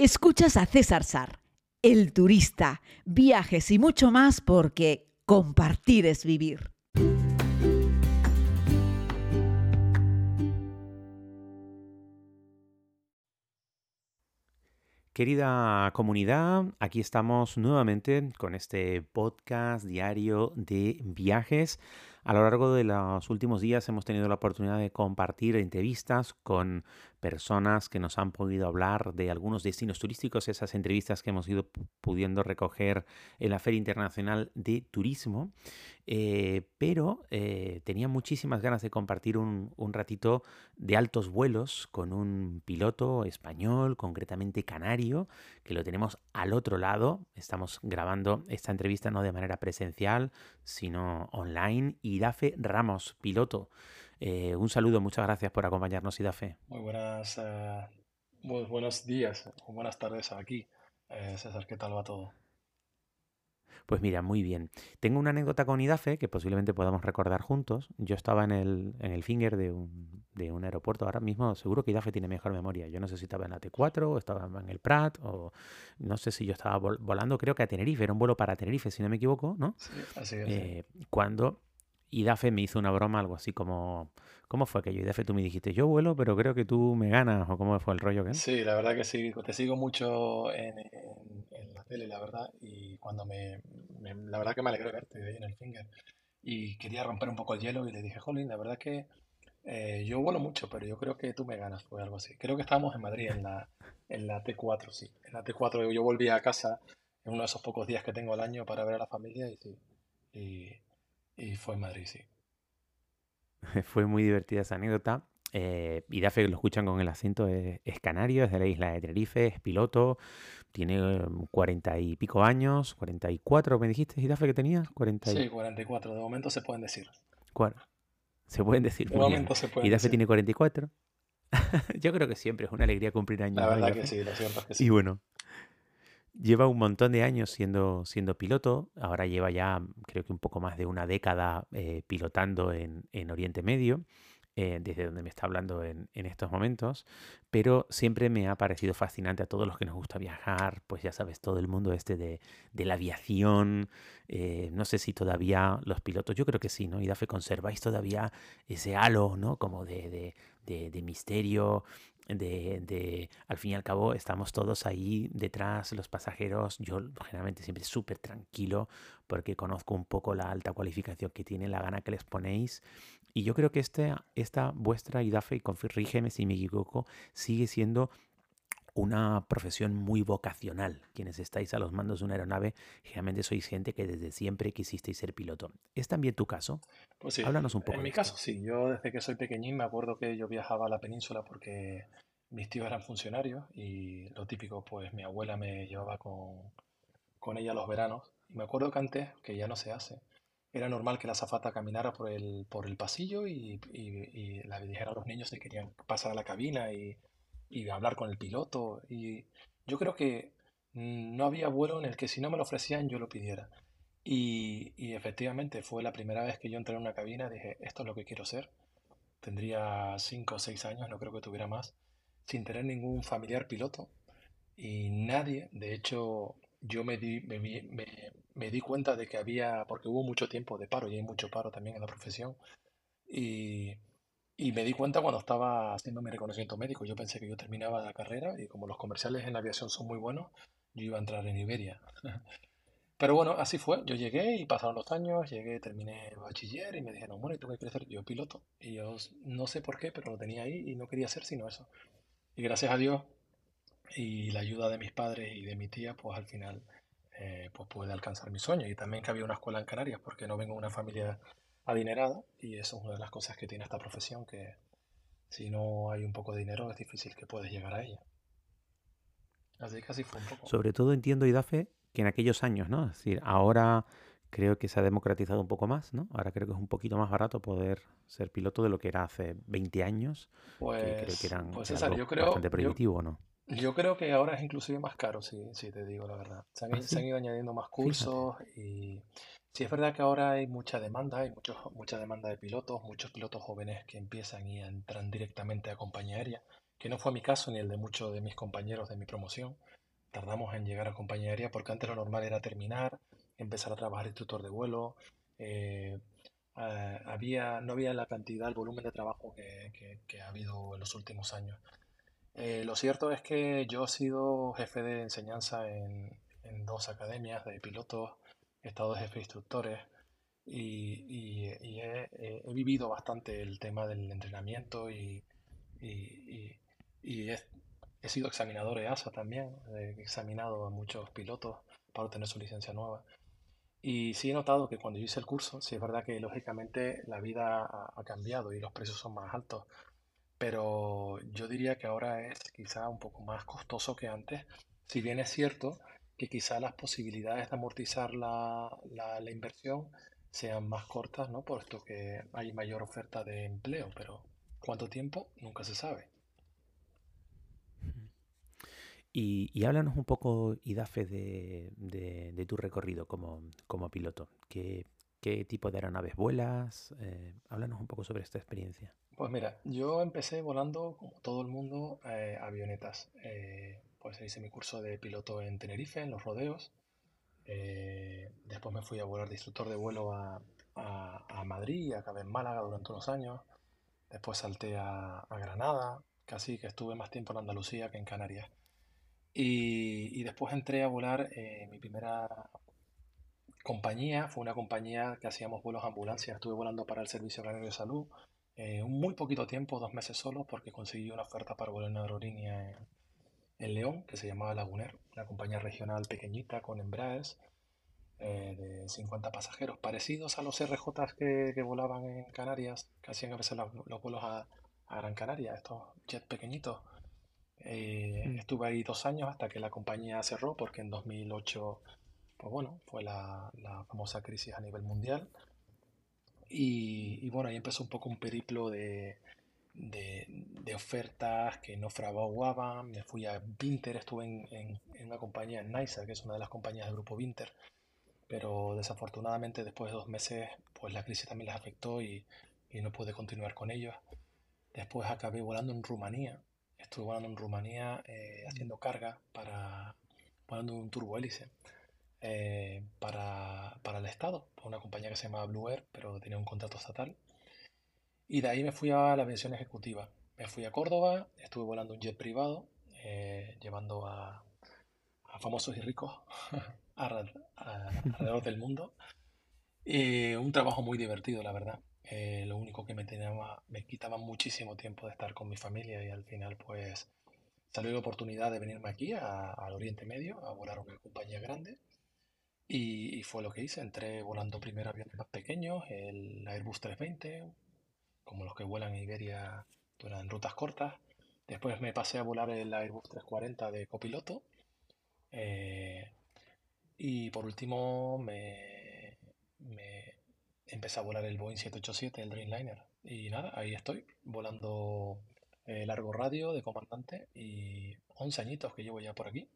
Escuchas a César Sar, el turista, viajes y mucho más porque compartir es vivir. Querida comunidad, aquí estamos nuevamente con este podcast diario de viajes. A lo largo de los últimos días hemos tenido la oportunidad de compartir entrevistas con personas que nos han podido hablar de algunos destinos turísticos, esas entrevistas que hemos ido pudiendo recoger en la Feria Internacional de Turismo, eh, pero eh, tenía muchísimas ganas de compartir un, ratito de altos vuelos con un piloto español, concretamente canario, que lo tenemos al otro lado. Estamos grabando esta entrevista no de manera presencial, sino online. Idafe Ramos, piloto. Eh, un saludo, muchas gracias por acompañarnos, Idafe. Muy buenas, eh, buenos días o buenas tardes aquí. Eh, César, ¿qué tal va todo? Pues mira, muy bien. Tengo una anécdota con Idafe que posiblemente podamos recordar juntos. Yo estaba en el, en el finger de un, de un aeropuerto ahora mismo. Seguro que Idafe tiene mejor memoria. Yo no sé si estaba en la T4 o estaba en el Prat o no sé si yo estaba volando, creo que a Tenerife. Era un vuelo para Tenerife, si no me equivoco, ¿no? Sí, así es. cuando y Dafe me hizo una broma, algo así como, ¿cómo fue aquello? Y Dafe tú me dijiste, yo vuelo, pero creo que tú me ganas, o cómo fue el rollo, ¿qué? Sí, la verdad que sí, te sigo mucho en, la tele, la verdad, y cuando me, la verdad que me alegré verte ahí en el finger, y quería romper un poco el hielo, y le dije, Jolín, la verdad que eh, yo vuelo mucho, pero yo creo que tú me ganas, fue algo así. Creo que estábamos en Madrid, en la, en la T4, sí, en la T4 yo volví a casa en uno de esos pocos días que tengo al año para ver a la familia, y sí, y y fue en Madrid, sí. Fue muy divertida esa anécdota. Eh, y Dafe, lo escuchan con el acento, es, canario, es de la isla de Tenerife, es piloto, tiene um, cuarenta y pico años, 44, ¿me dijiste, Dafe, que tenía? 40 Sí, 44, de momento se pueden decir. Se pueden decir. De momento se pueden Y Dafe tiene 44. Yo creo que siempre es una alegría cumplir años. La verdad que sí, lo cierto es que sí. Y bueno, Lleva un montón de años siendo, siendo piloto, ahora lleva ya creo que un poco más de una década eh, pilotando en, Oriente Medio, eh, desde donde me está hablando en, estos momentos, pero siempre me ha parecido fascinante a todos los que nos gusta viajar, pues ya sabes, todo el mundo este de, la aviación, eh, no sé si todavía los pilotos, yo creo que sí, ¿no? Y Dafe, conserváis todavía ese halo, ¿no? Como de, de, de misterio, de, al fin y al cabo estamos todos ahí detrás, los pasajeros, yo generalmente siempre súper tranquilo porque conozco un poco la alta cualificación que tiene, la gana que les ponéis. Y yo creo que este, esta vuestra IDAFE, y corrígeme si me equivoco, sigue siendo una profesión muy vocacional. Quienes estáis a los mandos de una aeronave, generalmente sois gente que desde siempre quisisteis ser piloto. ¿Es también tu caso? Pues sí. Háblanos un poco. En mi caso, sí. Yo desde que soy pequeñín me acuerdo que yo viajaba a la península porque mis tíos eran funcionarios y lo típico, pues mi abuela me llevaba con, con ella los veranos. Y me acuerdo que antes, que ya no se hace, era normal que la zafata caminara por el, por el pasillo y, y, y le dijera a los niños si querían pasar a la cabina y y hablar con el piloto. Y yo creo que no había vuelo en el que si no me lo ofrecían yo lo pidiera. Y, y efectivamente fue la primera vez que yo entré en una cabina, dije, esto es lo que quiero ser. Tendría 5 o 6 años, no creo que tuviera más, sin tener ningún familiar piloto. Y nadie, de hecho, yo me di, me, me, me di cuenta de que había, porque hubo mucho tiempo de paro y hay mucho paro también en la profesión. Y y me di cuenta cuando estaba haciendo mi reconocimiento médico. Yo pensé que yo terminaba la carrera y como los comerciales en aviación son muy buenos, yo iba a entrar en Iberia. Pero bueno, así fue. Yo llegué y pasaron los años, llegué, terminé el bachiller y me dijeron, bueno, ¿y tú qué quieres ser? Yo piloto. Y yo no sé por qué, pero lo tenía ahí y no quería ser sino eso. Y gracias a Dios y la ayuda de mis padres y de mi tía, pues al final eh, pues pude alcanzar mi sueño. Y también que había una escuela en Canarias, porque no vengo de una familia adinerada y eso es una de las cosas que tiene esta profesión que si no hay un poco de dinero es difícil que puedas llegar a ella. Así que así fue un poco. Sobre todo entiendo, Idafe, que en aquellos años, ¿no? Es decir, ahora creo que se ha democratizado un poco más, ¿no? Ahora creo que es un poquito más barato poder ser piloto de lo que era hace 20 años. Pues, que creo que eran, pues yo creo, bastante prohibitivo, ¿no? Yo creo que ahora es inclusive más caro, si, si te digo la verdad. Se han, ¿Ah, ido añadiendo más cursos y Sí, es verdad que ahora hay mucha demanda, hay mucha demanda de pilotos, muchos pilotos jóvenes que empiezan y entran directamente a compañía aérea que no fue mi caso ni el de muchos de mis compañeros de mi promoción. Tardamos en llegar a compañía aérea porque antes lo normal era terminar, empezar a trabajar instructor de vuelo. Eh, había, no había la cantidad, el volumen de trabajo que, ha habido en los últimos años. Eh, lo cierto es que yo he sido jefe de enseñanza en, dos academias de pilotos, estado de jefe instructores y, he, vivido bastante el tema del entrenamiento y, he, he, sido examinador EASA también, he examinado a muchos pilotos para obtener su licencia nueva. Y sí he notado que cuando yo hice el curso, sí es verdad que lógicamente la vida ha, cambiado y los precios son más altos, pero yo diría que ahora es quizá un poco más costoso que antes, si bien es cierto que quizá las posibilidades de amortizar la, la, la inversión sean más cortas, ¿no? Puesto que hay mayor oferta de empleo, pero ¿cuánto tiempo? Nunca se sabe. Y, háblanos un poco, Idafe, de, de, tu recorrido como, como piloto. ¿Qué, ¿Qué, tipo de aeronaves vuelas? Eh, háblanos un poco sobre esta experiencia. Pues mira, yo empecé volando, como todo el mundo, eh, avionetas. Eh, pues hice mi curso de piloto en Tenerife, en los rodeos. después me fui a volar de instructor de vuelo a, a, a Madrid, acabé en Málaga durante unos años. Después salté a, a Granada, casi que estuve más tiempo en Andalucía que en Canarias. Y, después entré a volar, eh, mi primera compañía fue una compañía que hacíamos vuelos ambulancias, estuve volando para el Servicio Canario de Salud, eh, un muy poquito tiempo, dos meses solo, porque conseguí una oferta para volar en aerolínea en, León, que se llamaba Laguner, una compañía regional pequeñita con Embraers eh, de 50 pasajeros, parecidos a los RJ que, que volaban en Canarias, que hacían a veces los, vuelos a, a Gran Canaria, estos jets pequeñitos. Eh, mm. Estuve ahí dos años hasta que la compañía cerró porque en 2008, pues bueno, fue la, famosa crisis a nivel mundial. Y, bueno, ahí empezó un poco un periplo de, de, ofertas que no fraguaban. Me fui a Vinter, estuve en, en, una compañía en NISA, que es una de las compañías del grupo Vinter. Pero desafortunadamente después de dos meses, pues la crisis también les afectó y, y no pude continuar con ellos. Después acabé volando en Rumanía Estuve volando en Rumanía eh, haciendo carga para volando un turbohélice eh, para, para, el Estado, una compañía que se llamaba Blue Air, pero tenía un contrato estatal. Y de ahí me fui a la aviación ejecutiva. Me fui a Córdoba, estuve volando un jet privado, eh, llevando a, a, famosos y ricos alrededor del mundo. Y un trabajo muy divertido, la verdad. Eh, lo único que me, tenía, me quitaba muchísimo tiempo de estar con mi familia y al final pues salió la oportunidad de venirme aquí al Oriente Medio a volar una compañía grande y, fue lo que hice. Entré volando primero aviones más pequeños, el Airbus 320, como los que vuelan en Iberia en rutas cortas. Después me pasé a volar el Airbus 340 de copiloto. Eh, y por último me, me empecé a volar el Boeing 787, el Dreamliner. Y nada, ahí estoy, volando eh, largo radio de comandante y 11 añitos que llevo ya por aquí.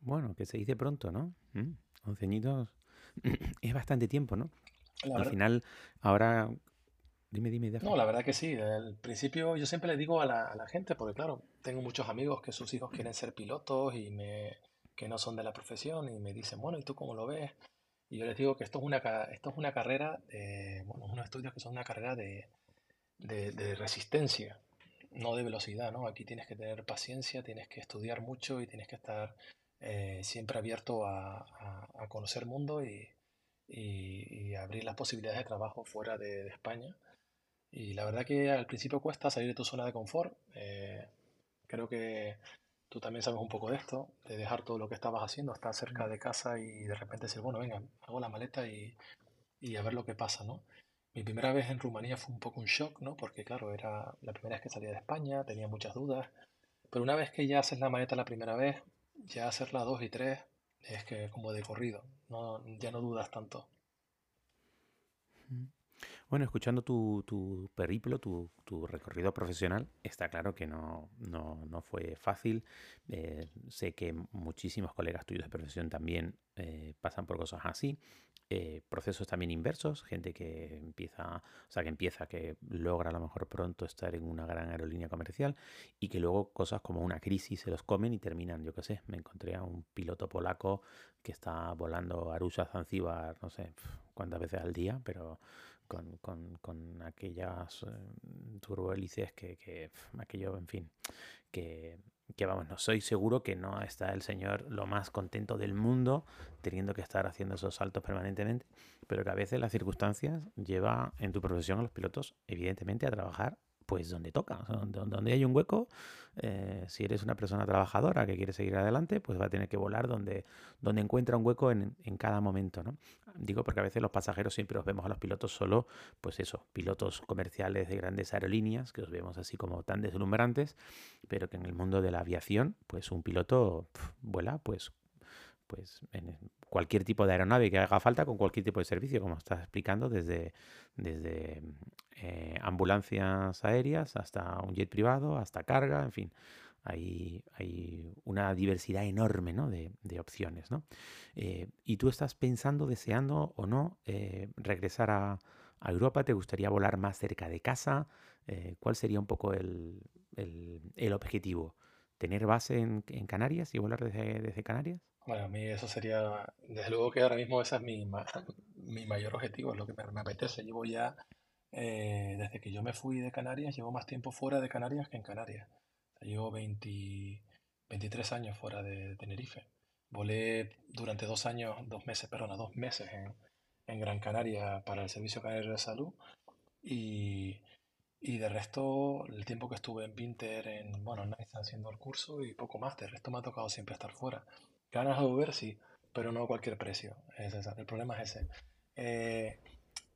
Bueno, que se dice pronto, ¿no? 11 mm, añitos es bastante tiempo, ¿no? Al final, ahora... Dime, dime. No, la verdad que sí. Al principio yo siempre le digo a la, a la, gente, porque claro, tengo muchos amigos que sus hijos quieren ser pilotos y me, que no son de la profesión y me dicen, bueno, ¿y tú cómo lo ves? Y yo les digo que esto es una, esto es una carrera, de, bueno, unos estudios que son una carrera de, de, resistencia, no de velocidad, ¿no? Aquí tienes que tener paciencia, tienes que estudiar mucho y tienes que estar eh, siempre abierto a, a, conocer mundo y, y, abrir las posibilidades de trabajo fuera de, España. Y la verdad que al principio cuesta salir de tu zona de confort. Eh, creo que tú también sabes un poco de esto, de dejar todo lo que estabas haciendo, estar cerca de casa y de repente decir, bueno, venga, hago la maleta y, y a ver lo que pasa, ¿no? Mi primera vez en Rumanía fue un poco un shock, ¿no? Porque claro, era la primera vez que salía de España, tenía muchas dudas, pero una vez que ya haces la maleta la primera vez, ya hacerla dos y tres es que como de corrido, no, ya no dudas tanto. Bueno, escuchando tu, tu periplo, tu, tu, recorrido profesional, está claro que no, no, no fue fácil. Eh, sé que muchísimos colegas tuyos de profesión también eh, pasan por cosas así. Eh, procesos también inversos, gente que empieza, o sea, que empieza, que logra a lo mejor pronto estar en una gran aerolínea comercial y que luego cosas como una crisis se los comen y terminan, yo qué sé, me encontré a un piloto polaco que está volando Arusha Zanzíbar, no sé cuántas veces al día, pero con, con, con aquellas eh, que, que, aquello, en fin, que que vamos, no soy seguro que no está el señor lo más contento del mundo teniendo que estar haciendo esos saltos permanentemente, pero que a veces las circunstancias lleva en tu profesión a los pilotos evidentemente a trabajar pues donde toca, donde, hay un hueco, eh, si eres una persona trabajadora que quiere seguir adelante, pues va a tener que volar donde, donde encuentra un hueco en, cada momento, ¿no? Digo porque a veces los pasajeros siempre os vemos a los pilotos solo, pues eso, pilotos comerciales de grandes aerolíneas, que os vemos así como tan deslumbrantes, pero que en el mundo de la aviación, pues un piloto vuela pues pues en cualquier tipo de aeronave que haga falta con cualquier tipo de servicio, como estás explicando, desde, desde eh, ambulancias aéreas hasta un jet privado, hasta carga, en fin. Hay, hay una diversidad enorme ¿no? de, opciones. ¿no? Eh, y tú estás pensando, deseando o no eh, regresar a, a, Europa, ¿te gustaría volar más cerca de casa? ¿Cuál sería un poco el, el, el objetivo? ¿Tener base en, en, Canarias y volar desde, desde Canarias? Bueno, a mí eso sería, desde luego que ahora mismo ese es mi, mi mayor objetivo, es lo que me apetece. Llevo ya eh, desde que yo me fui de Canarias, llevo más tiempo fuera de Canarias que en Canarias. llevo 23 años fuera de Tenerife. Volé durante dos años, dos meses, perdona, dos meses en, en Gran Canaria para el Servicio Canario de Salud. Y, y de resto, el tiempo que estuve en Pinter, en, bueno, en haciendo el curso y poco más. De resto me ha tocado siempre estar fuera. Ganas de volver, sí, pero no a cualquier precio. Es el problema es ese. Eh,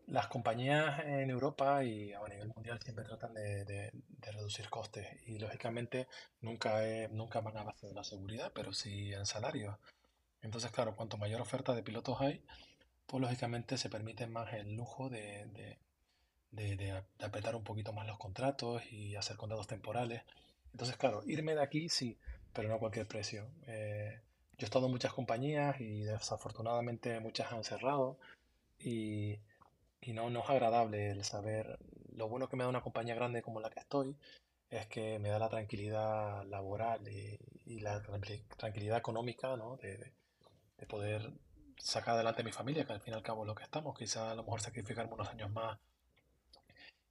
las compañías en Europa y a nivel mundial siempre tratan de, reducir costes y lógicamente nunca, nunca van a base de la seguridad, pero sí en salarios. Entonces, claro, cuanto mayor oferta de pilotos hay, pues lógicamente se permite más el lujo de, de, apretar un poquito más los contratos y hacer contratos temporales. Entonces, claro, irme de aquí sí, pero no a cualquier precio. Eh, yo he estado en muchas compañías y desafortunadamente muchas han cerrado y y no, no es agradable el saber, lo bueno que me da una compañía grande como la que estoy es que me da la tranquilidad laboral y, la tranquilidad económica, ¿no? De, de, poder sacar adelante a mi familia, que al fin y al cabo es lo que estamos, quizá a lo mejor sacrificarme unos años más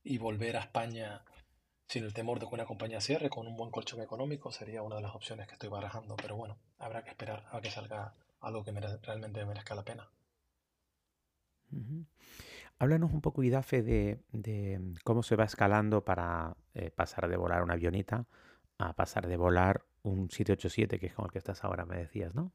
y volver a España sin el temor de que una compañía cierre, con un buen colchón económico, sería una de las opciones que estoy barajando, pero bueno, habrá que esperar a que salga algo que realmente merezca la pena. Háblanos un poco, Idafe, de, de cómo se va escalando para eh, pasar de volar una avioneta a pasar de volar un 787, que es con el que estás ahora, me decías, ¿no?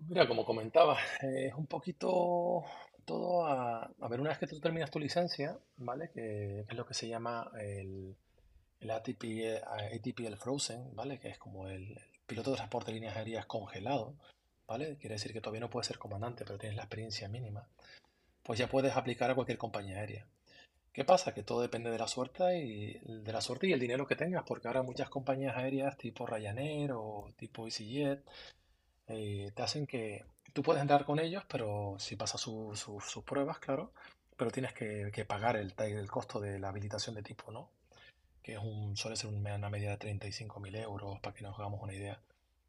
Mira, como comentaba, es un poquito todo a, a, ver, una vez que tú terminas tu licencia, ¿vale? Que, es lo que se llama el, el ATP, ATPL Frozen, ¿vale? Que es como el, el piloto de transporte de líneas aéreas congelado, ¿vale? Quiere decir que todavía no puedes ser comandante, pero tienes la experiencia mínima pues ya puedes aplicar a cualquier compañía aérea. ¿Qué pasa? Que todo depende de la suerte y de la suerte y el dinero que tengas, porque ahora muchas compañías aéreas tipo Ryanair o tipo EasyJet eh, te hacen que tú puedes entrar con ellos, pero si pasas sus pruebas, claro, pero tienes que, pagar el, el, costo de la habilitación de tipo, ¿no? Que es un, suele ser una media de 35.000 euros, para que nos hagamos una idea.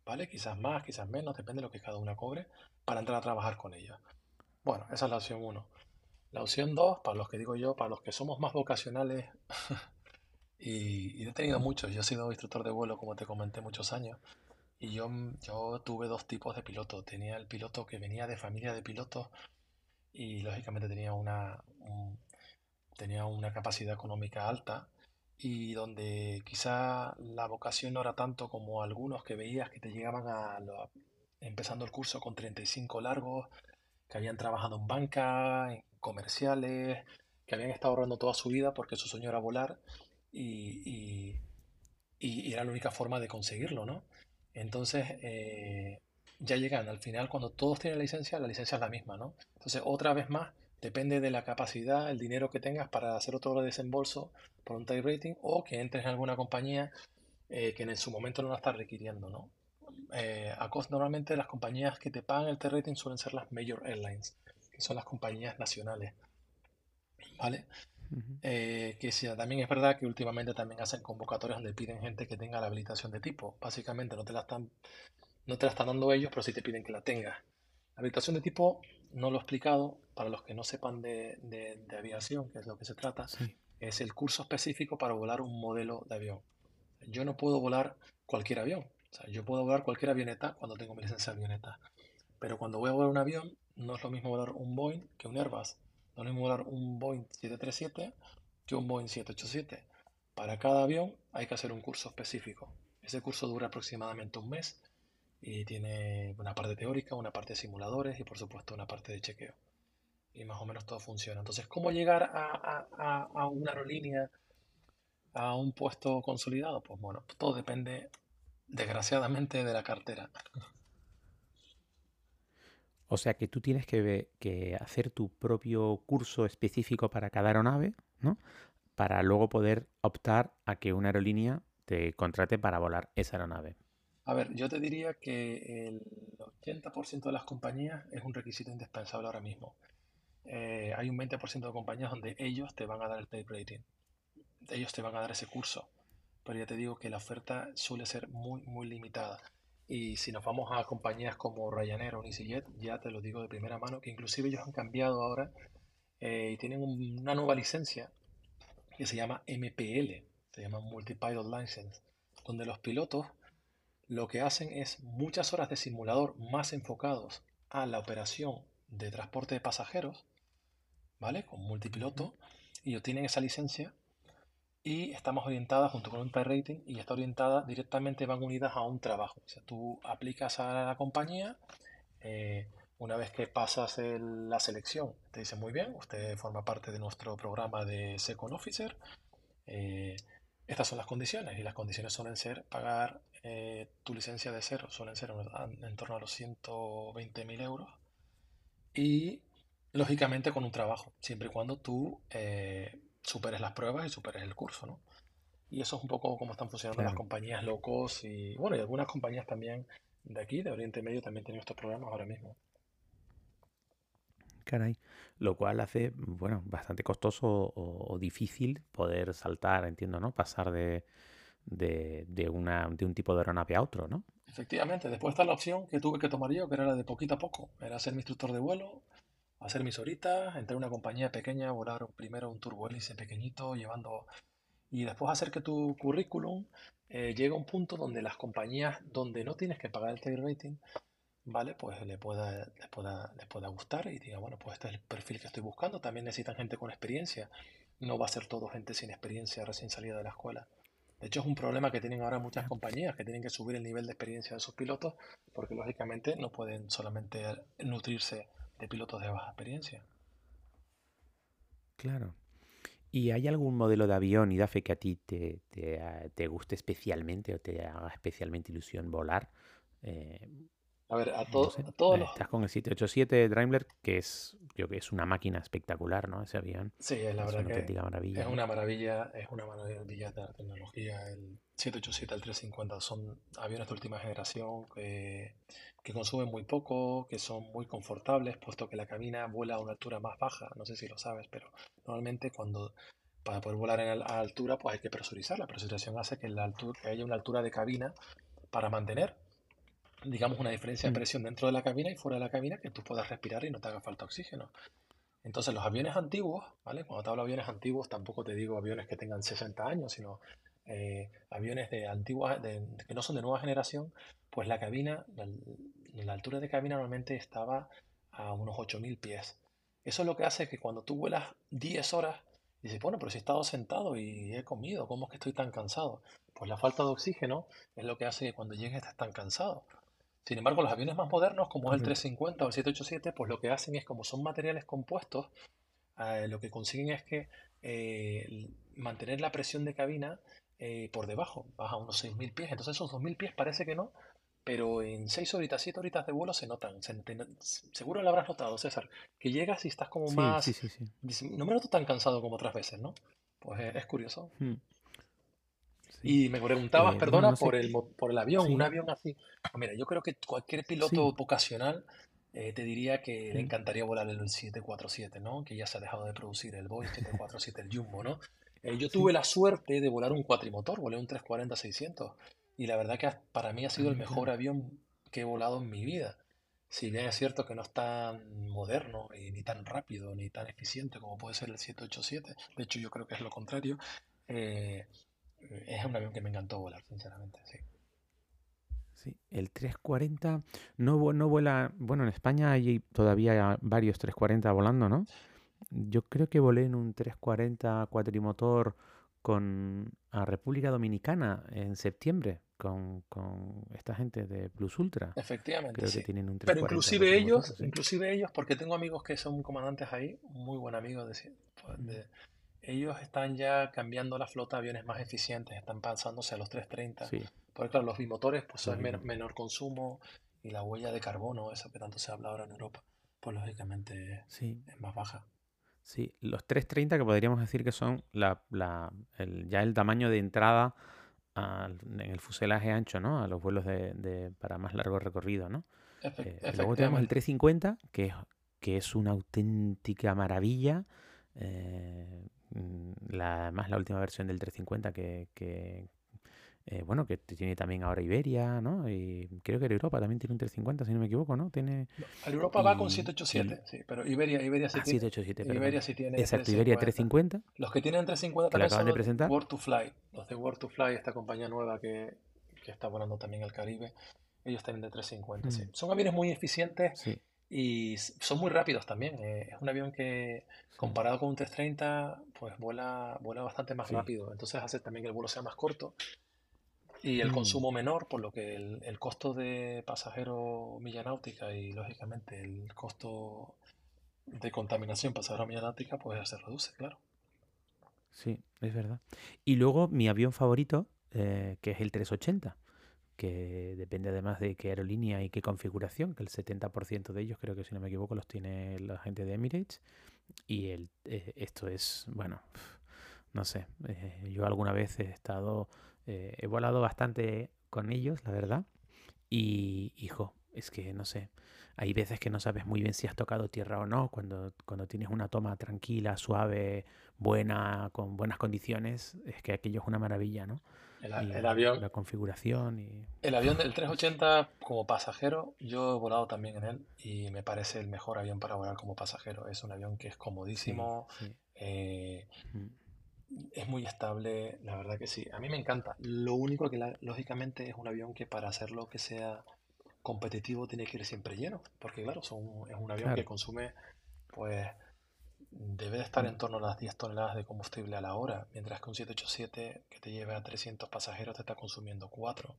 ¿Vale? Quizás más, quizás menos, depende de lo que cada una cobre, para entrar a trabajar con ellos. Bueno, esa es la opción 1. La opción 2, para los que digo yo, para los que somos más vocacionales, y, he tenido muchos, yo he sido instructor de vuelo, como te comenté, muchos años, y yo, yo tuve dos tipos de pilotos. Tenía el piloto que venía de familia de pilotos y lógicamente tenía una, tenía una capacidad económica alta y donde quizá la vocación no era tanto como algunos que veías que te llegaban a, empezando el curso con 35 largos, que habían trabajado en banca, en comerciales, que habían estado ahorrando toda su vida porque su sueño era volar y, y, era la única forma de conseguirlo, ¿no? Entonces, eh, ya llegan al final, cuando todos tienen licencia, la licencia es la misma, ¿no? Entonces, otra vez más, Depende de la capacidad, el dinero que tengas para hacer otro desembolso por un type rating o que entres en alguna compañía eh, que en su momento no la está requiriendo, ¿no? Eh, normalmente las compañías que te pagan el type rating suelen ser las Major Airlines, que son las compañías nacionales, ¿vale? Eh, que sí, también es verdad que últimamente también hacen convocatorias donde piden gente que tenga la habilitación de tipo. Básicamente no te la están, no te la están dando ellos, pero sí te piden que la tengas. La habilitación de tipo no lo he explicado, para los que no sepan de, aviación, que es lo que se trata, es el curso específico para volar un modelo de avión. Yo no puedo volar cualquier avión. Yo puedo volar cualquier avioneta cuando tengo mi licencia de avioneta. Pero cuando voy a volar un avión, no es lo mismo volar un Boeing que un Airbus. No es lo mismo volar un Boeing 737 que un Boeing 787. Para cada avión hay que hacer un curso específico. Ese curso dura aproximadamente un mes y tiene una parte teórica, una parte de simuladores y por supuesto una parte de chequeo. Y más o menos todo funciona. Entonces, ¿cómo llegar a, una aerolínea, a un puesto consolidado? Pues bueno, todo depende desgraciadamente de la cartera. O sea que tú tienes que, que, hacer tu propio curso específico para cada aeronave, ¿no? Para luego poder optar a que una aerolínea te contrate para volar esa aeronave. A ver, yo te diría que el 80% de las compañías es un requisito indispensable ahora mismo. Eh, hay un 20% de compañías donde ellos te van a dar el type rating. Ellos te van a dar ese curso. Pero ya te digo que la oferta suele ser muy, muy limitada. Y si nos vamos a compañías como Ryanair o EasyJet, ya te lo digo de primera mano, que inclusive ellos han cambiado ahora eh, y tienen una nueva licencia que se llama MPL, se llama Multipilot License, donde los pilotos lo que hacen es muchas horas de simulador más enfocados a la operación de transporte de pasajeros, ¿vale? Con multipiloto, y ellos tienen esa licencia y estamos orientadas junto con un type rating y está orientada directamente, van unidas a un trabajo. O sea, tú aplicas a la compañía, eh, una vez que pasas la selección, te dice muy bien, usted forma parte de nuestro programa de Second Officer. Eh, estas son las condiciones y las condiciones suelen ser pagar eh, tu licencia de cero suelen ser en, torno a los 120.000 euros y lógicamente con un trabajo, siempre y cuando tú eh, superes las pruebas y superes el curso, ¿no? Y eso es un poco cómo están funcionando las compañías locos y bueno, y algunas compañías también de aquí, de Oriente Medio, también tienen estos programas ahora mismo. Caray. Lo cual hace, bueno, bastante costoso o difícil poder saltar, entiendo, ¿no? Pasar de, de, una, de un tipo de aeronave a otro, ¿no? Efectivamente, después está la opción que tuve que tomar yo, que era la de poquito a poco. Era ser mi instructor de vuelo, hacer mis horitas, entrar en una compañía pequeña, volar primero un turbohélice pequeñito, llevando... Y después hacer que tu currículum eh, llegue a un punto donde las compañías donde no tienes que pagar el tail rating, ¿vale? Pues le pueda, les pueda, les pueda gustar y diga, bueno, pues este es el perfil que estoy buscando. También necesitan gente con experiencia. No va a ser todo gente sin experiencia recién salida de la escuela. De hecho, es un problema que tienen ahora muchas compañías, que tienen que subir el nivel de experiencia de sus pilotos, porque lógicamente no pueden solamente nutrirse de pilotos de baja experiencia. Claro. ¿Y hay algún modelo de avión, y IDAFE, que a ti te, te, guste especialmente o te haga especialmente ilusión volar? Eh, a ver, a, todos los... Estás con el 787 Daimler, que es, creo que es una máquina espectacular, ¿no? Ese avión. Sí, es la verdad que maravilla, es una maravilla, es una maravilla de la tecnología. El 787, el 350 son aviones de última generación que, que consumen muy poco, que son muy confortables, puesto que la cabina vuela a una altura más baja. No sé si lo sabes, pero normalmente cuando para poder volar en a altura, pues hay que presurizar. La presurización hace que, la altura, que haya una altura de cabina para mantener digamos, una diferencia de mm. presión dentro de la cabina y fuera de la cabina que tú puedas respirar y no te haga falta oxígeno. Entonces, los aviones antiguos, ¿vale? Cuando te hablo de aviones antiguos, tampoco te digo aviones que tengan 60 años, sino eh, aviones de antigua, de, que no son de nueva generación, pues la cabina, la, la altura de cabina normalmente estaba a unos 8.000 pies. Eso es lo que hace que cuando tú vuelas 10 horas, dices, bueno, pero si he estado sentado y he comido, ¿cómo es que estoy tan cansado? Pues la falta de oxígeno es lo que hace que cuando llegues estés tan cansado. Sin embargo, los aviones más modernos, como el 350 o el 787, pues lo que hacen es, como son materiales compuestos, eh, lo que consiguen es que eh, mantener la presión de cabina eh, por debajo, baja unos 6.000 pies. Entonces esos 2.000 pies parece que no, pero en seis horitas, siete horitas de vuelo se notan. seguro lo habrás notado, César, que llegas y estás como más... Sí, sí, sí. No me noto tan cansado como otras veces, ¿no? Pues es, curioso. Hmm. Y me preguntabas, eh, perdona, por, el, por el avión, un avión así. Ah, mira, yo creo que cualquier piloto vocacional eh, te diría que le encantaría volar el 747, ¿no? Que ya se ha dejado de producir el Boeing 747, el Jumbo, ¿no? Eh, yo tuve la suerte de volar un cuatrimotor, volé un 340-600 y la verdad que para mí ha sido el mejor avión que he volado en mi vida. Si bien es cierto que no es tan moderno, ni tan rápido, ni tan eficiente como puede ser el 787, de hecho yo creo que es lo contrario, eh, es un avión que me encantó volar, sinceramente, sí. Sí, el 340 no, no vuela, bueno, en España hay todavía varios 340 volando, ¿no? Yo creo que volé en un 340 cuatrimotor con a República Dominicana en septiembre con, esta gente de Plus Ultra. Efectivamente. Pero inclusive ellos, inclusive ellos, porque tengo amigos que son comandantes ahí, muy buen amigo de, de, ellos están ya cambiando la flota a aviones más eficientes, están pasándose a los 330. Sí. Porque claro, los bimotores pues son menor consumo y la huella de carbono, esa que tanto se habla ahora en Europa, pues lógicamente es más baja. Sí, los 330 que podríamos decir que son la, la, el, ya el tamaño de entrada en el fuselaje ancho, ¿no? A los vuelos de, de para más largo recorrido, ¿no? Eh, luego tenemos el 350, que, que es una auténtica maravilla. Eh, la, además, la última versión del 350 que, que, eh, bueno, que tiene también ahora Iberia, ¿no? Y creo que Europa también tiene un 350, si no me equivoco, ¿no? Tiene... Europa va con 787, sí, pero Iberia, Iberia sí ah, tiene. 787, Iberia sí tiene. Exacto, Iberia 350. Los que tienen 350 también son de presentar. World to Fly. Los de World to Fly, esta compañía nueva que, que está volando también al Caribe, ellos tienen de 350, sí. Mm. Son aviones muy eficientes. Y son muy rápidos también. Eh, es un avión que, comparado con un 330, pues vuela, vuela bastante más rápido. Entonces hace también que el vuelo sea más corto y el mm. consumo menor, por lo que el, costo de pasajero milla náutica y lógicamente el costo de contaminación pasajero milla náutica pues se reduce, claro. Sí, es verdad. Y luego mi avión favorito, eh, que es el 380, que depende además de qué aerolínea y qué configuración, que el 70% de ellos creo que si no me equivoco los tiene la gente de Emirates. Y el, eh, esto es, bueno, no sé, eh, yo alguna vez he estado eh, he volado bastante con ellos, la verdad. Y, hijo, es que no sé, hay veces que no sabes muy bien si has tocado tierra o no, cuando, cuando tienes una toma tranquila, suave, buena, con buenas condiciones, es que aquello es una maravilla, ¿no? El, avión. La configuración y... El avión del 380 como pasajero, yo he volado también en él y me parece el mejor avión para volar como pasajero. Es un avión que es comodísimo, eh, es muy estable, la verdad que sí. A mí me encanta. Lo único que lógicamente es un avión que para hacerlo que sea competitivo tiene que ir siempre lleno, porque claro, son, es un avión que consume, pues debe de estar en torno a las 10 toneladas de combustible a la hora, mientras que un 787 que te lleve a 300 pasajeros te está consumiendo 4.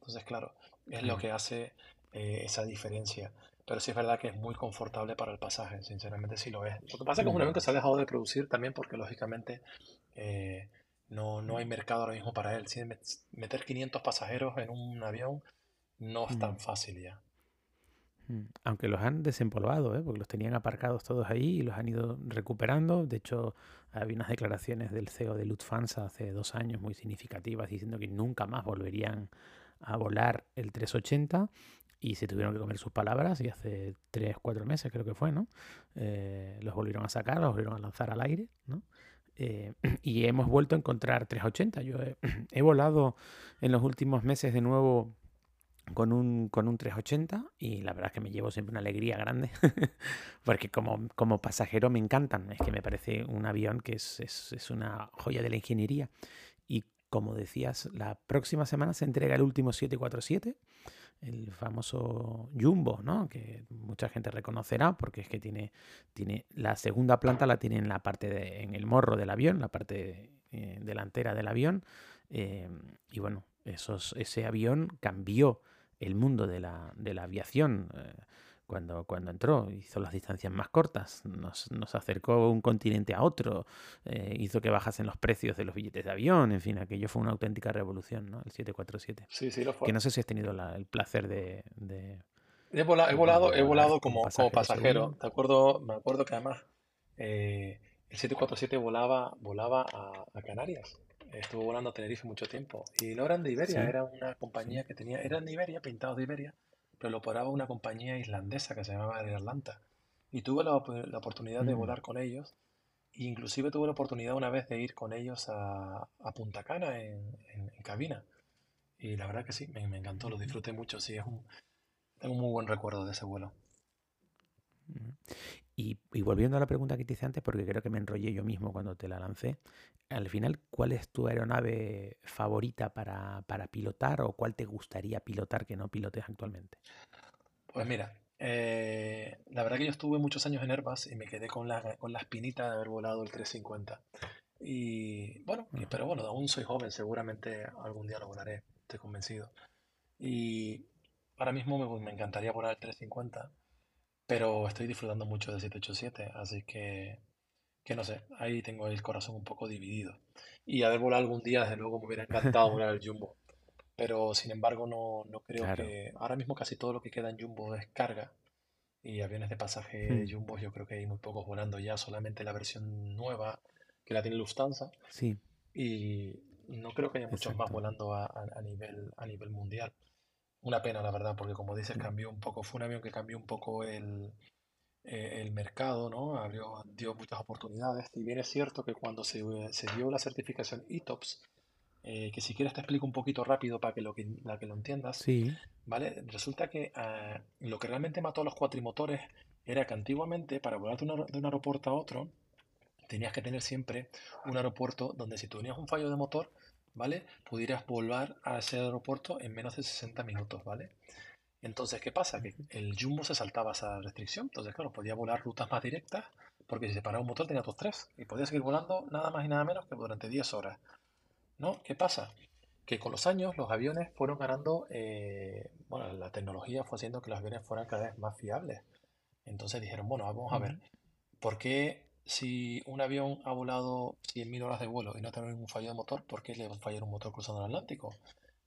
Entonces, claro, es lo que hace eh, esa diferencia. Pero sí es verdad que es muy confortable para el pasaje, sinceramente sí lo es. Lo que pasa es que es un avión que se ha dejado de producir también porque lógicamente eh, no, no hay mercado ahora mismo para él. meter 500 pasajeros en un avión no es tan mm. fácil ya. Mm. Aunque los han desempolvado, ¿eh? porque los tenían aparcados todos ahí y los han ido recuperando. De hecho, había unas declaraciones del CEO de Lufthansa hace dos años muy significativas diciendo que nunca más volverían a volar el 380 y se tuvieron que comer sus palabras y hace tres, cuatro meses creo que fue, ¿no? Eh, los volvieron a sacar, los volvieron a lanzar al aire, ¿no? Eh, y hemos vuelto a encontrar 380. Yo he, volado en los últimos meses de nuevo con un, con un 380 y la verdad es que me llevo siempre una alegría grande porque como, como pasajero me encantan. Es que me parece un avión que es, es, es una joya de la ingeniería. Y como decías, la próxima semana se entrega el último 747 el famoso Jumbo, ¿no? que mucha gente reconocerá porque es que tiene, tiene la segunda planta la tiene en la parte de, en el morro del avión, la parte eh, delantera del avión. Eh, y bueno, esos, ese avión cambió el mundo de la, de la aviación. Eh, cuando, cuando entró. Hizo las distancias más cortas, nos, acercó un continente a otro, eh, hizo que bajasen los precios de los billetes de avión, en fin, aquello fue una auténtica revolución, ¿no? El 747. Sí, sí, lo fue. Que no sé si has tenido el placer de... He, volado, he volado, he volado como, pasajero. ¿Te acuerdo? Me acuerdo que además eh, el 747 volaba, volaba a, Canarias. Estuvo volando a Tenerife mucho tiempo. Y no eran de Iberia, era una compañía que tenía, eran de Iberia, pintados de Iberia, pero lo operaba una compañía islandesa que se llamaba Air Atlanta. Y tuve la, oportunidad de mm. volar con ellos. E inclusive tuve la oportunidad una vez de ir con ellos a, Punta Cana en, cabina. Y la verdad que sí, me, encantó, lo disfruté mucho. Sí, es un, tengo un muy buen recuerdo de ese vuelo. Y, volviendo a la pregunta que te hice antes, porque creo que me enrollé yo mismo cuando te la lancé, al final, ¿cuál es tu aeronave favorita para, pilotar o cuál te gustaría pilotar que no pilotes actualmente? Pues mira, eh, la verdad que yo estuve muchos años en Airbus y me quedé con la, con la espinita de haber volado el 350. Y bueno, pero bueno, aún soy joven, seguramente algún día lo volaré, estoy convencido. Y ahora mismo me, me encantaría volar el 350 pero estoy disfrutando mucho del 787, así que, que no sé, ahí tengo el corazón un poco dividido. Y haber volado algún día, desde luego me hubiera encantado volar el Jumbo. Pero sin embargo, no, no creo que. Ahora mismo casi todo lo que queda en Jumbo es carga. Y aviones de pasaje hmm. Jumbo, yo creo que hay muy pocos volando ya, solamente la versión nueva que la tiene Lufthansa. Sí. Y no creo que haya muchos más volando a, a, nivel, a nivel mundial. Una pena, la verdad, porque como dices, cambió un poco, fue un avión que cambió un poco el, eh, el mercado, ¿no? Abrió, dio muchas oportunidades. Y bien es cierto que cuando se, se dio la certificación ETOPS, eh, que si quieres te explico un poquito rápido para que lo, que, la que lo entiendas, sí. ¿vale? Resulta que ah, lo que realmente mató a los cuatrimotores era que antiguamente para volar de un, aeropuerto a otro, tenías que tener siempre un aeropuerto donde si tenías un fallo de motor, ¿vale? Pudieras volar a ese aeropuerto en menos de 60 minutos, ¿vale? Entonces, ¿qué pasa? Que el Jumbo se saltaba esa restricción. Entonces, claro, podía volar rutas más directas porque si se paraba un motor tenía otros tres y podía seguir volando nada más y nada menos que durante 10 horas. ¿No? ¿Qué pasa? Que con los años los aviones fueron ganando, eh, bueno, la tecnología fue haciendo que los aviones fueran cada vez más fiables. Entonces dijeron, bueno, vamos a ver, ¿por qué si un avión ha volado 100.000 horas de vuelo y no tiene ningún fallo de motor, ¿por qué le va a fallar un motor cruzando el Atlántico?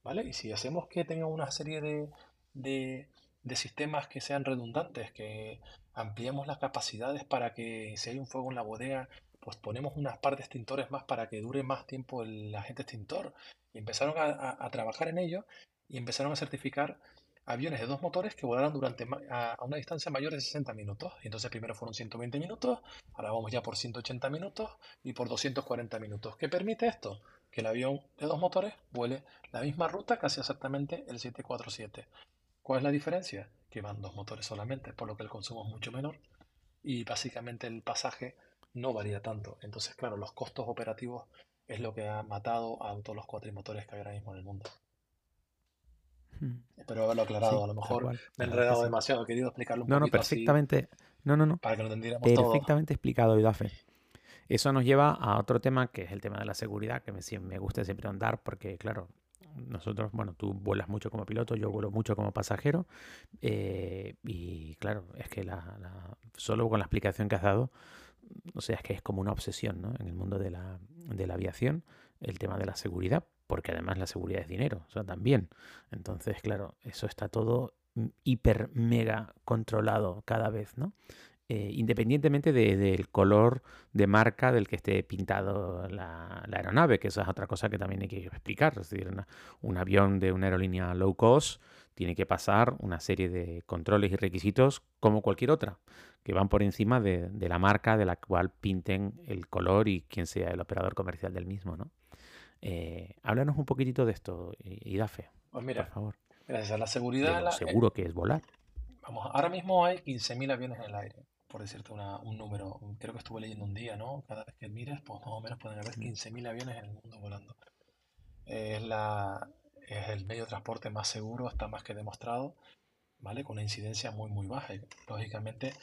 ¿Vale? Y si hacemos que tenga una serie de, de, sistemas que sean redundantes, que ampliemos las capacidades para que si hay un fuego en la bodega, pues ponemos unas par de extintores más para que dure más tiempo el agente extintor. Y empezaron a trabajar en ello y empezaron a certificar aviones de dos motores que volaran durante a, una distancia mayor de 60 minutos. Entonces primero fueron 120 minutos, ahora vamos ya por 180 minutos y por 240 minutos. ¿Qué permite esto? Que el avión de dos motores vuele la misma ruta casi exactamente el 747. ¿Cuál es la diferencia? Que van dos motores solamente, por lo que el consumo es mucho menor y básicamente el pasaje no varía tanto. Entonces, claro, los costos operativos es lo que ha matado a todos los cuatrimotores que hay ahora mismo en el mundo. Hmm. Espero haberlo aclarado. a lo mejor me he enredado demasiado. He querido explicarlo un no, No, perfectamente. no, no, no. Para que lo entendiéramos Perfectamente explicado, Idafe. Eso nos lleva a otro tema que es el tema de la seguridad, que me, me gusta siempre andar porque, claro, nosotros, bueno, tú vuelas mucho como piloto, yo vuelo mucho como pasajero eh, y claro, es que la, solo con la explicación que has dado, o sea, es que es como una obsesión ¿no? en el mundo de la, de la aviación, el tema de la seguridad, porque además la seguridad es dinero, o sea, también. Entonces, claro, eso está todo hiper mega controlado cada vez, ¿no? Eh, independientemente del color de marca del que esté pintado la, aeronave, que esa es otra cosa que también hay que explicar. Es decir, un avión de una aerolínea low cost tiene que pasar una serie de controles y requisitos como cualquier otra, que van por encima de, de la marca de la cual pinten el color y quién sea el operador comercial del mismo, ¿no? Eh, háblanos un poquitito de esto, Idafe. Pues mira, por favor. Gracias a la seguridad. seguro que es volar. Vamos, ahora mismo hay 15.000 aviones en el aire, por decirte un número. Creo que estuve leyendo un día, ¿no? Cada vez que mires, pues más o menos pueden haber 15.000 aviones en el mundo volando. Es, la, es el medio de transporte más seguro, está más que demostrado, ¿vale? Con una incidencia muy, muy baja. lógicamente,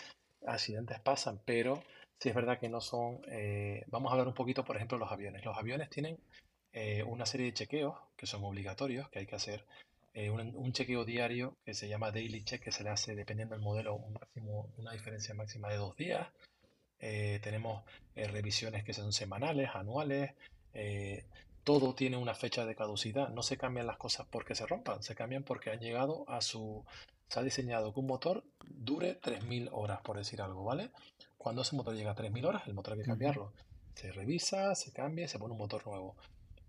accidentes pasan, pero sí es verdad que no son... Eh, vamos a hablar un poquito, por ejemplo, de los aviones. Los aviones tienen eh, una serie de chequeos que son obligatorios, que hay que hacer eh, un, chequeo diario que se llama daily check, que se le hace dependiendo del modelo un máximo, una diferencia máxima de dos días. Eh, tenemos revisiones que son semanales, anuales. todo tiene una fecha de caducidad. No se cambian las cosas porque se rompan, se cambian porque han llegado a su... Se ha diseñado que un motor dure 3.000 horas, por decir algo, ¿vale? Cuando ese motor llega a 3.000 horas, el motor hay que cambiarlo. Se revisa, se cambia y se pone un motor nuevo.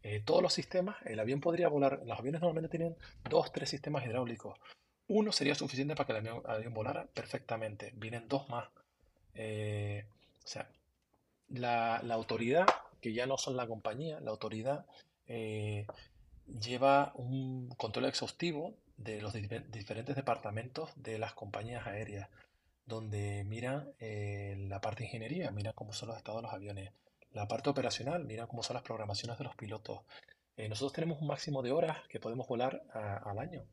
Eh, todos los sistemas, el avión podría volar, los aviones normalmente tienen dos, tres sistemas hidráulicos. Uno sería suficiente para que el avión, volara perfectamente. Vienen dos más. Eh, o sea, la, autoridad, que ya no son la compañía, la autoridad eh, lleva un control exhaustivo de los diferentes departamentos de las compañías aéreas, donde miran la parte de ingeniería, miran cómo son los estados de los aviones, la parte operacional, mira cómo son las programaciones de los pilotos. Eh, nosotros tenemos un máximo de horas que podemos volar al año,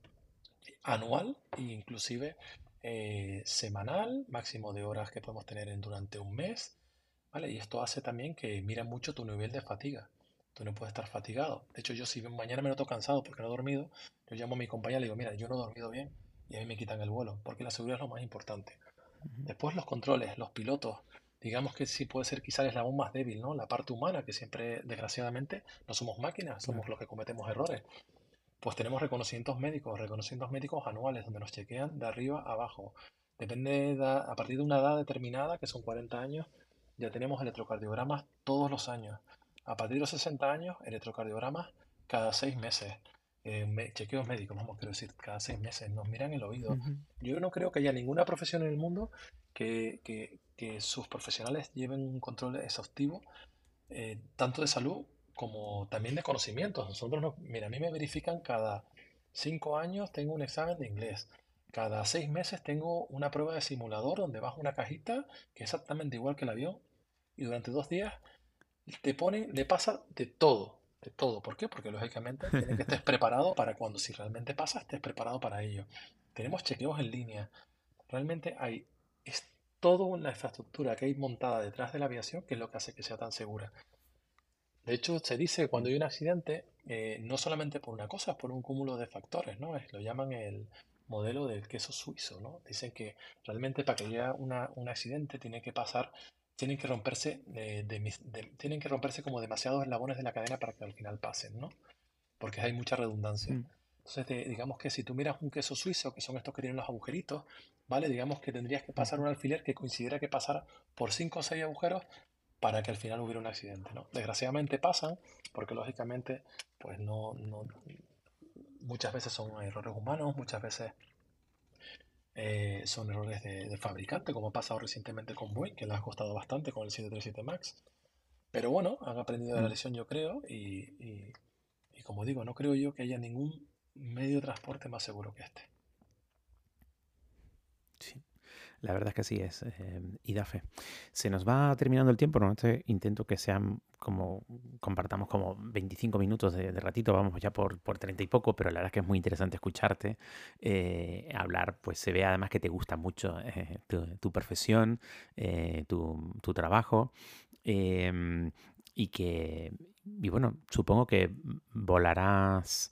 anual e inclusive eh, semanal, máximo de horas que podemos tener en, durante un mes. ¿vale? Y esto hace también que mira mucho tu nivel de fatiga. Tú no puedes estar fatigado. De hecho, yo si mañana me noto cansado porque no he dormido, yo llamo a mi compañía y le digo, mira, yo no he dormido bien y a mí me quitan el vuelo, porque la seguridad es lo más importante. Después los controles, los pilotos, digamos que sí puede ser quizás la aún más débil, ¿no? La parte humana, que siempre, desgraciadamente, no somos máquinas, somos los que cometemos errores. Pues tenemos reconocimientos médicos, reconocimientos médicos anuales, donde nos chequean de arriba a abajo. Depende, de, a partir de una edad determinada, que son 40 años, ya tenemos electrocardiogramas todos los años. A partir de los 60 años, electrocardiogramas cada 6 meses. Eh, chequeos médicos, vamos, quiero decir, cada 6 meses. Nos miran el oído. Yo no creo que haya ninguna profesión en el mundo que, que sus profesionales lleven un control exhaustivo, eh, tanto de salud como también de conocimientos. Nosotros, no, mira, a mí me verifican cada cinco años, tengo un examen de inglés. Cada seis meses tengo una prueba de simulador donde bajo una cajita que es exactamente igual que el avión y durante dos días te ponen, le pasa de todo, de todo. ¿Por qué? Porque lógicamente tienes que estés preparado para cuando si realmente pasa, estés preparado para ello. Tenemos chequeos en línea. Realmente hay toda una infraestructura que hay montada detrás de la aviación que es lo que hace que sea tan segura. De hecho, se dice que cuando hay un accidente, eh, no solamente por una cosa, es por un cúmulo de factores, ¿no? Es, lo llaman el modelo del queso suizo, ¿no? Dicen que realmente para que haya un accidente tiene que pasar, tienen que romperse, tienen que romperse como demasiados eslabones de la cadena para que al final pasen, ¿no? Porque hay mucha redundancia. Mm. Entonces, digamos que si tú miras un queso suizo, que son estos que tienen los agujeritos, ¿vale? Digamos que tendrías que pasar un alfiler que coincidiera que pasara por 5 o 6 agujeros para que al final hubiera un accidente, ¿no? Desgraciadamente pasan, porque lógicamente, pues no, muchas veces son errores humanos, muchas veces eh, son errores de, fabricante, como ha pasado recientemente con Boeing, que le ha costado bastante con el 737 MAX. Pero bueno, han aprendido de la mm. lección, yo creo, y, y como digo, no creo yo que haya ningún medio de transporte más seguro que este. La verdad es que sí es. Eh, y da fe. Se nos va terminando el tiempo. Normalmente intento que sean como compartamos como 25 minutos de, ratito. Vamos ya por, por 30 y poco, pero la verdad es que es muy interesante escucharte eh, hablar. Pues se ve además que te gusta mucho eh, tu, profesión, tu, tu, trabajo. Em, y que, y bueno, supongo que volarás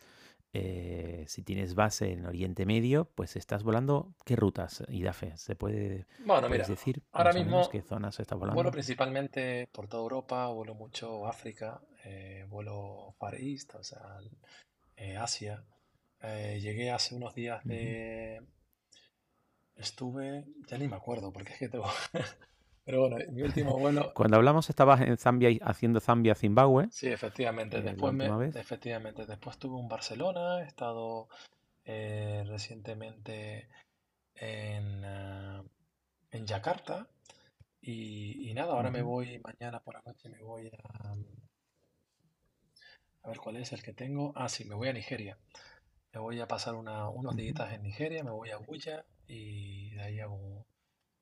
eh, si tienes base en Oriente Medio, pues estás volando. ¿Qué rutas, IDAFE? ¿Se puede bueno, mira, decir ahora mismo qué zonas estás volando? Vuelo principalmente por toda Europa, vuelo mucho África, eh, vuelo Far East, o sea, eh, Asia. llegué hace unos días de. Estuve, ya ni me acuerdo, porque es que tengo. Pero bueno, mi último vuelo. Cuando hablamos estabas en Zambia haciendo Zambia-Zimbabue. Sí, efectivamente. Eh, después me, efectivamente. Después estuve en Barcelona, he estado eh, recientemente en, uh, en Yakarta. Y, y, nada, ahora me voy, mañana por la noche me voy a. A ver cuál es el que tengo. Ah, sí, me voy a Nigeria. Me voy a pasar una, unos días en Nigeria, me voy a Buya y de ahí hago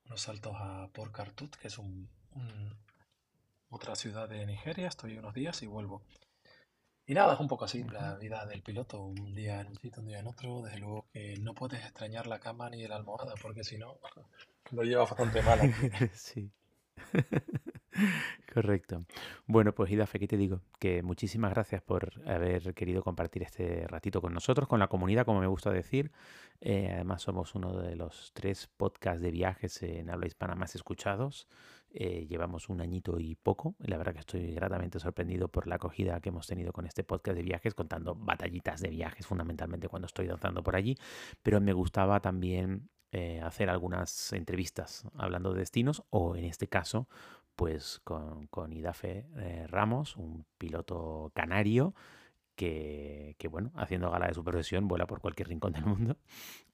unos saltos a Port Kartut, que es un, otra ciudad de Nigeria. Estoy unos días y vuelvo. Y nada, es un poco así la vida del piloto, un día en un sitio, un día en otro. Desde luego que no puedes extrañar la cama ni la almohada, porque si no, lo lleva bastante mal. sí. Correcto. Bueno, pues Idafe, ¿qué te digo? Que muchísimas gracias por haber querido compartir este ratito con nosotros, con la comunidad, como me gusta decir. Eh, además, somos uno de los tres podcasts de viajes en habla hispana más escuchados. Eh, llevamos un añito y poco. La verdad que estoy gratamente sorprendido por la acogida que hemos tenido con este podcast de viajes, contando batallitas de viajes, fundamentalmente cuando estoy danzando por allí. Pero me gustaba también eh, hacer algunas entrevistas hablando de destinos o en este caso pues con, con Idafe eh, Ramos, un piloto canario que, bueno, haciendo gala de su profesión, vuela por cualquier rincón del mundo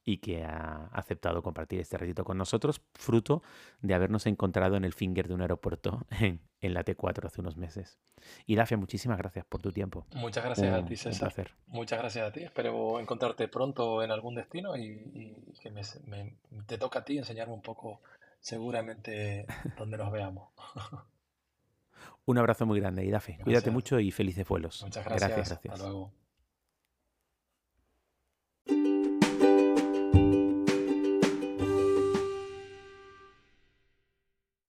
y que ha aceptado compartir este ratito con nosotros, fruto de habernos encontrado en el finger de un aeropuerto en, la T4 hace unos meses. Y Dafia, muchísimas gracias por tu tiempo. Muchas gracias a ti, César. Muchas gracias a ti. Espero encontrarte pronto en algún destino y, que te toca a ti enseñarme un poco seguramente donde nos veamos. Un abrazo muy grande, Idafe. Cuídate mucho y felices vuelos. Muchas gracias. gracias, gracias. Hasta luego.